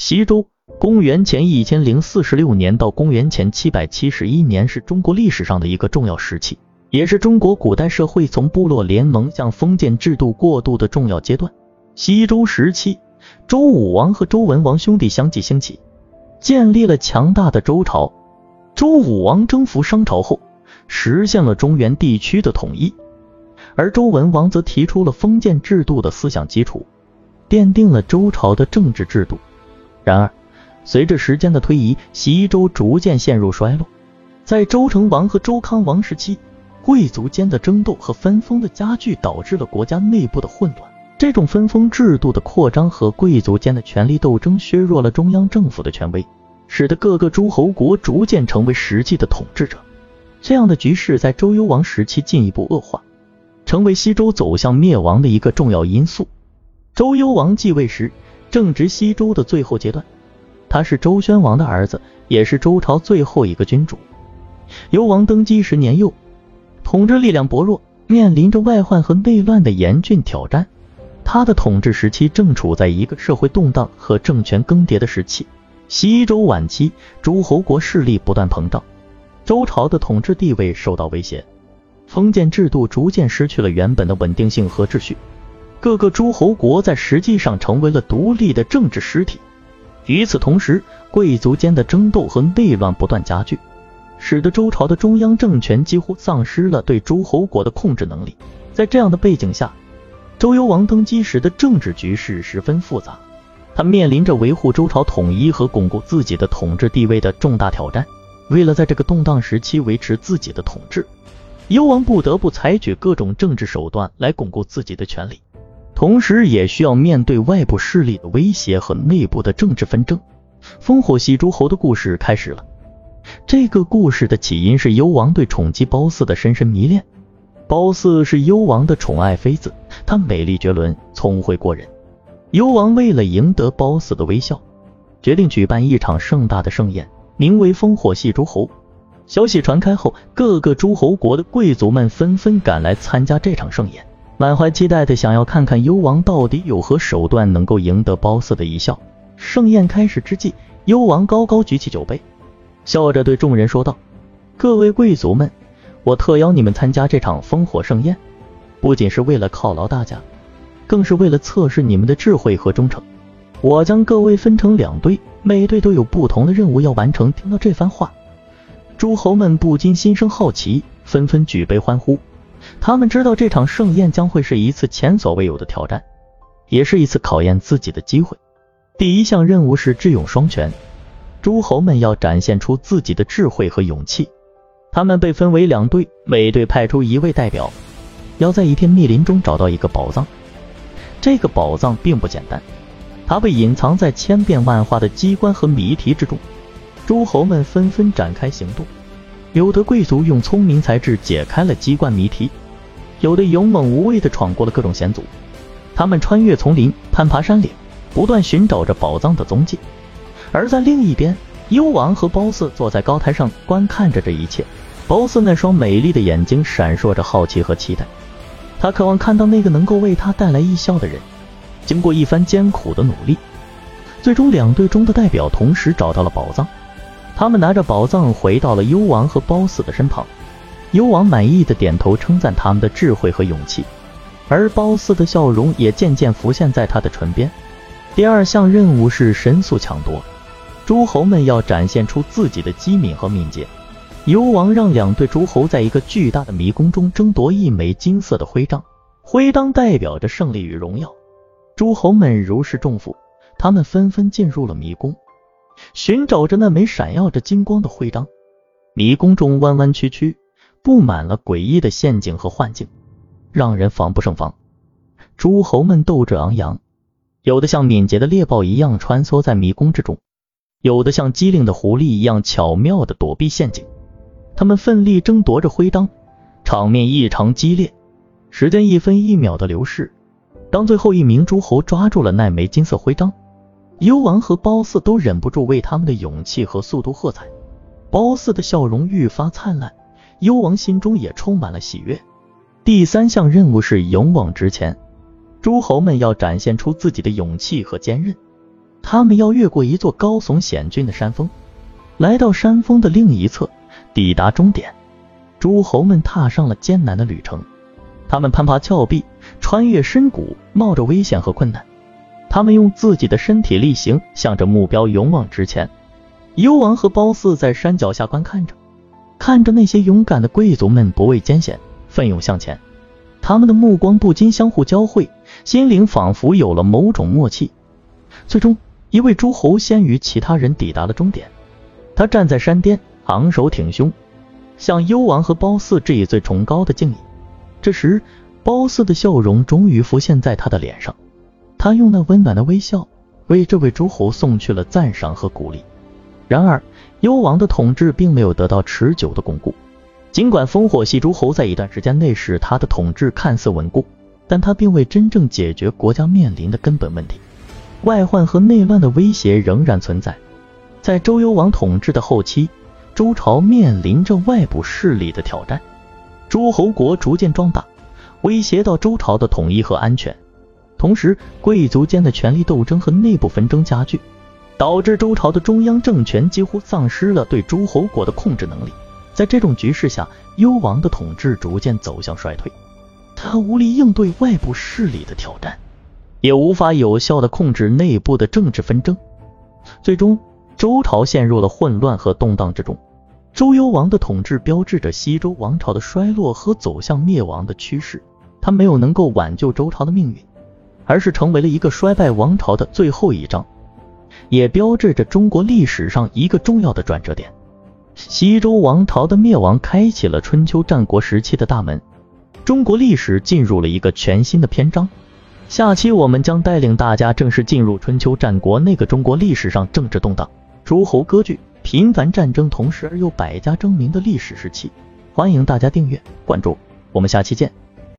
西周，公元前一千零四十六年到公元前七百七十一年是中国历史上的一个重要时期，也是中国古代社会从部落联盟向封建制度过渡的重要阶段。西周时期，周武王和周文王兄弟相继兴起，建立了强大的周朝。周武王征服商朝后，实现了中原地区的统一，而周文王则提出了封建制度的思想基础，奠定了周朝的政治制度。然而，随着时间的推移，西周逐渐陷入衰落。在周成王和周康王时期，贵族间的争斗和分封的加剧，导致了国家内部的混乱。这种分封制度的扩张和贵族间的权力斗争，削弱了中央政府的权威，使得各个诸侯国逐渐成为实际的统治者。这样的局势在周幽王时期进一步恶化，成为西周走向灭亡的一个重要因素。周幽王继位时。正值西周的最后阶段，他是周宣王的儿子，也是周朝最后一个君主。幽王登基时年幼，统治力量薄弱，面临着外患和内乱的严峻挑战。他的统治时期正处在一个社会动荡和政权更迭的时期。西周晚期，诸侯国势力不断膨胀，周朝的统治地位受到威胁，封建制度逐渐失去了原本的稳定性和秩序。各个诸侯国在实际上成为了独立的政治实体。与此同时，贵族间的争斗和内乱不断加剧，使得周朝的中央政权几乎丧失了对诸侯国的控制能力。在这样的背景下，周幽王登基时的政治局势十分复杂，他面临着维护周朝统一和巩固自己的统治地位的重大挑战。为了在这个动荡时期维持自己的统治，幽王不得不采取各种政治手段来巩固自己的权利。同时，也需要面对外部势力的威胁和内部的政治纷争。烽火戏诸侯的故事开始了。这个故事的起因是幽王对宠姬褒姒的深深迷恋。褒姒是幽王的宠爱妃子，她美丽绝伦，聪慧过人。幽王为了赢得褒姒的微笑，决定举办一场盛大的盛宴，名为烽火戏诸侯。消息传开后，各个诸侯国的贵族们纷纷赶来参加这场盛宴。满怀期待的想要看看幽王到底有何手段能够赢得褒姒的一笑。盛宴开始之际，幽王高高举起酒杯，笑着对众人说道：“各位贵族们，我特邀你们参加这场烽火盛宴，不仅是为了犒劳大家，更是为了测试你们的智慧和忠诚。我将各位分成两队，每队都有不同的任务要完成。”听到这番话，诸侯们不禁心生好奇，纷纷举杯欢呼。他们知道这场盛宴将会是一次前所未有的挑战，也是一次考验自己的机会。第一项任务是智勇双全，诸侯们要展现出自己的智慧和勇气。他们被分为两队，每队派出一位代表，要在一片密林中找到一个宝藏。这个宝藏并不简单，它被隐藏在千变万化的机关和谜题之中。诸侯们纷纷展开行动。有的贵族用聪明才智解开了机关谜题，有的勇猛无畏地闯过了各种险阻。他们穿越丛林，攀爬山岭，不断寻找着宝藏的踪迹。而在另一边，幽王和褒姒坐在高台上观看着这一切。褒姒那双美丽的眼睛闪烁着好奇和期待，她渴望看到那个能够为她带来异笑的人。经过一番艰苦的努力，最终两队中的代表同时找到了宝藏。他们拿着宝藏回到了幽王和褒姒的身旁，幽王满意的点头称赞他们的智慧和勇气，而褒姒的笑容也渐渐浮现在他的唇边。第二项任务是神速抢夺，诸侯们要展现出自己的机敏和敏捷。幽王让两队诸侯在一个巨大的迷宫中争夺一枚金色的徽章，徽章代表着胜利与荣耀。诸侯们如释重负，他们纷纷进入了迷宫。寻找着那枚闪耀着金光的徽章，迷宫中弯弯曲曲，布满了诡异的陷阱和幻境，让人防不胜防。诸侯们斗志昂扬，有的像敏捷的猎豹一样穿梭在迷宫之中，有的像机灵的狐狸一样巧妙地躲避陷阱。他们奋力争夺着徽章，场面异常激烈。时间一分一秒的流逝，当最后一名诸侯抓住了那枚金色徽章。幽王和褒姒都忍不住为他们的勇气和速度喝彩，褒姒的笑容愈发灿烂，幽王心中也充满了喜悦。第三项任务是勇往直前，诸侯们要展现出自己的勇气和坚韧。他们要越过一座高耸险峻的山峰，来到山峰的另一侧，抵达终点。诸侯们踏上了艰难的旅程，他们攀爬峭壁，穿越深谷，冒着危险和困难。他们用自己的身体力行，向着目标勇往直前。幽王和褒姒在山脚下观看着，看着那些勇敢的贵族们不畏艰险，奋勇向前。他们的目光不禁相互交汇，心灵仿佛有了某种默契。最终，一位诸侯先于其他人抵达了终点。他站在山巅，昂首挺胸，向幽王和褒姒致以最崇高的敬意。这时，褒姒的笑容终于浮现在他的脸上，他用那温暖的微笑为这位诸侯送去了赞赏和鼓励。然而，幽王的统治并没有得到持久的巩固。尽管烽火戏诸侯在一段时间内使他的统治看似稳固，但他并未真正解决国家面临的根本问题。外患和内乱的威胁仍然存在。在周幽王统治的后期，周朝面临着外部势力的挑战，诸侯国逐渐壮大，威胁到周朝的统一和安全。同时，贵族间的权力斗争和内部纷争加剧，导致周朝的中央政权几乎丧失了对诸侯国的控制能力。在这种局势下，幽王的统治逐渐走向衰退，他无力应对外部势力的挑战，也无法有效的控制内部的政治纷争，最终周朝陷入了混乱和动荡之中。周幽王的统治标志着西周王朝的衰落和走向灭亡的趋势，他没有能够挽救周朝的命运，而是成为了一个衰败王朝的最后一章，也标志着中国历史上一个重要的转折点。西周王朝的灭亡开启了春秋战国时期的大门，中国历史进入了一个全新的篇章。下期我们将带领大家正式进入春秋战国那个中国历史上政治动荡、诸侯割据、频繁战争，同时而又百家争鸣的历史时期。欢迎大家订阅关注，我们下期见。